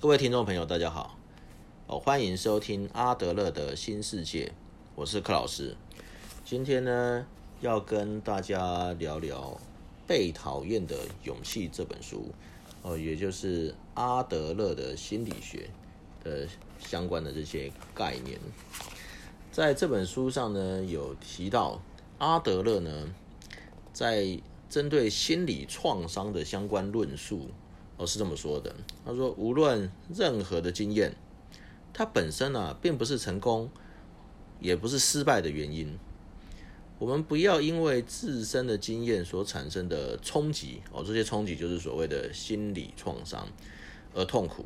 各位听众朋友，大家好，哦，欢迎收听阿德勒的新世界，我是柯老师。今天呢，要跟大家聊聊《被讨厌的勇气》这本书，哦，也就是阿德勒的心理学的相关的这些概念。在这本书上呢，有提到阿德勒呢，在针对心理创伤的相关论述，哦是这么说的。他说，无论任何的经验，它本身呢，并不是成功，也不是失败的原因。我们不要因为自身的经验所产生的冲击，哦，这些冲击就是所谓的心理创伤而痛苦。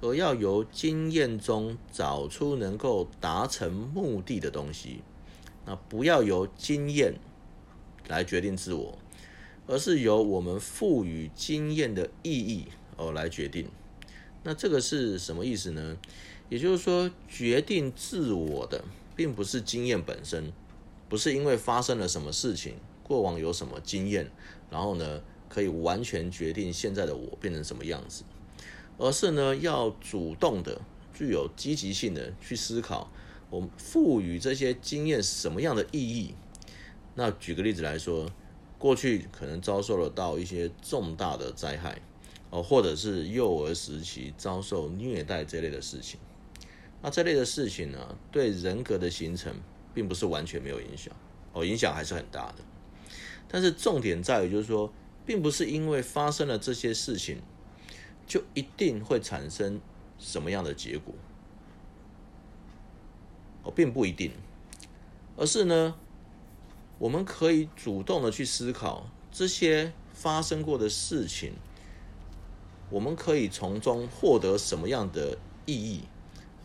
而要由经验中找出能够达成目的的东西，那不要由经验来决定自我，而是由我们赋予经验的意义而来决定。那这个是什么意思呢？也就是说，决定自我的并不是经验本身，不是因为发生了什么事情，过往有什么经验，然后呢可以完全决定现在的我变成什么样子。而是呢，要主动的、具有积极性的去思考，我们赋予这些经验什么样的意义？那举个例子来说，过去可能遭受了到一些重大的灾害，哦，或者是幼儿时期遭受虐待这类的事情。那这类的事情呢，对人格的形成并不是完全没有影响，哦，影响还是很大的。但是重点在于，就是说，并不是因为发生了这些事情。就一定会产生什么样的结果？哦，并不一定，而是呢，我们可以主动的去思考这些发生过的事情，我们可以从中获得什么样的意义，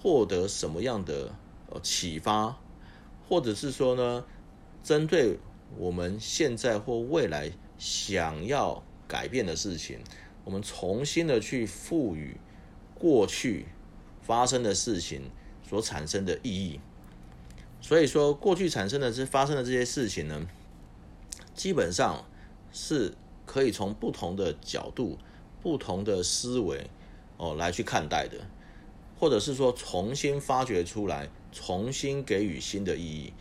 获得什么样的呃启发，或者是说呢，针对我们现在或未来想要改变的事情。我们重新的去赋予过去发生的事情所产生的意义，所以说过去产生的这发生的这些事情呢，基本上是可以从不同的角度、不同的思维哦来去看待的，或者是说重新发掘出来，重新给予新的意义。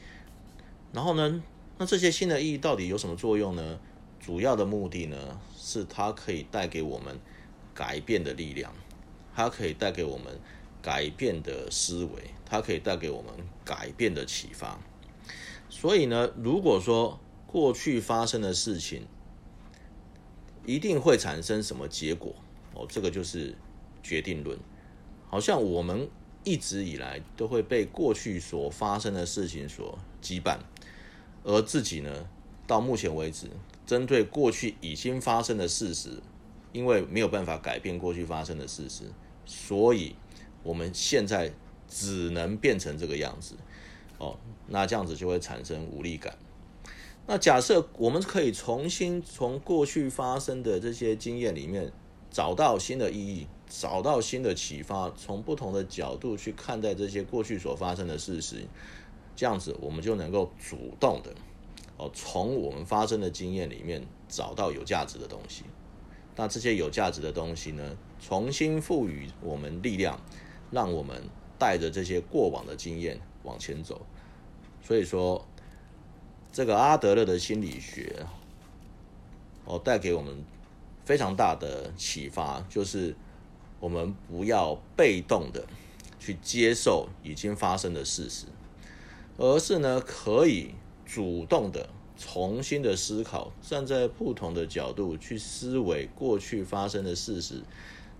然后呢，那这些新的意义到底有什么作用呢？主要的目的呢，是它可以带给我们改变的力量，它可以带给我们改变的思维，它可以带给我们改变的启发。所以呢，如果说过去发生的事情一定会产生什么结果，哦，这个就是决定论。好像我们一直以来都会被过去所发生的事情所羁绊，而自己呢，到目前为止。针对过去已经发生的事实，因为没有办法改变过去发生的事实，所以我们现在只能变成这个样子。哦，那这样子就会产生无力感。那假设我们可以重新从过去发生的这些经验里面找到新的意义，找到新的启发，从不同的角度去看待这些过去所发生的事实，这样子我们就能够主动的。哦从我们发生的经验里面找到有价值的东西，那这些有价值的东西呢，重新赋予我们力量，让我们带着这些过往的经验往前走。所以说，这个阿德勒的心理学，哦，带给我们非常大的启发，就是我们不要被动的去接受已经发生的事实，而是呢，可以。主动的重新的思考，站在不同的角度去思维过去发生的事实，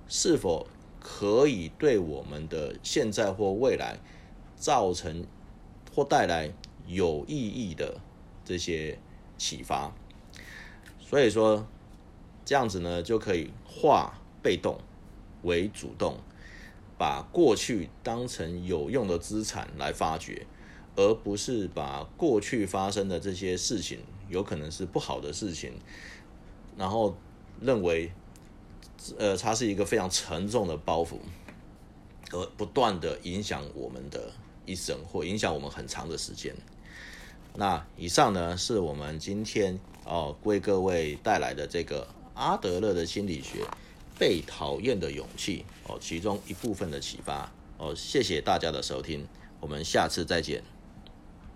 是否可以对我们的现在或未来造成或带来有意义的这些启发？所以说，这样子呢，就可以化被动为主动，把过去当成有用的资产来发掘。而不是把过去发生的这些事情，有可能是不好的事情，然后认为，呃，它是一个非常沉重的包袱，而不断的影响我们的一生，或影响我们很长的时间。那以上呢，是我们今天哦为各位带来的这个阿德勒的心理学《被讨厌的勇气哦，其中一部分的启发哦。谢谢大家的收听，我们下次再见。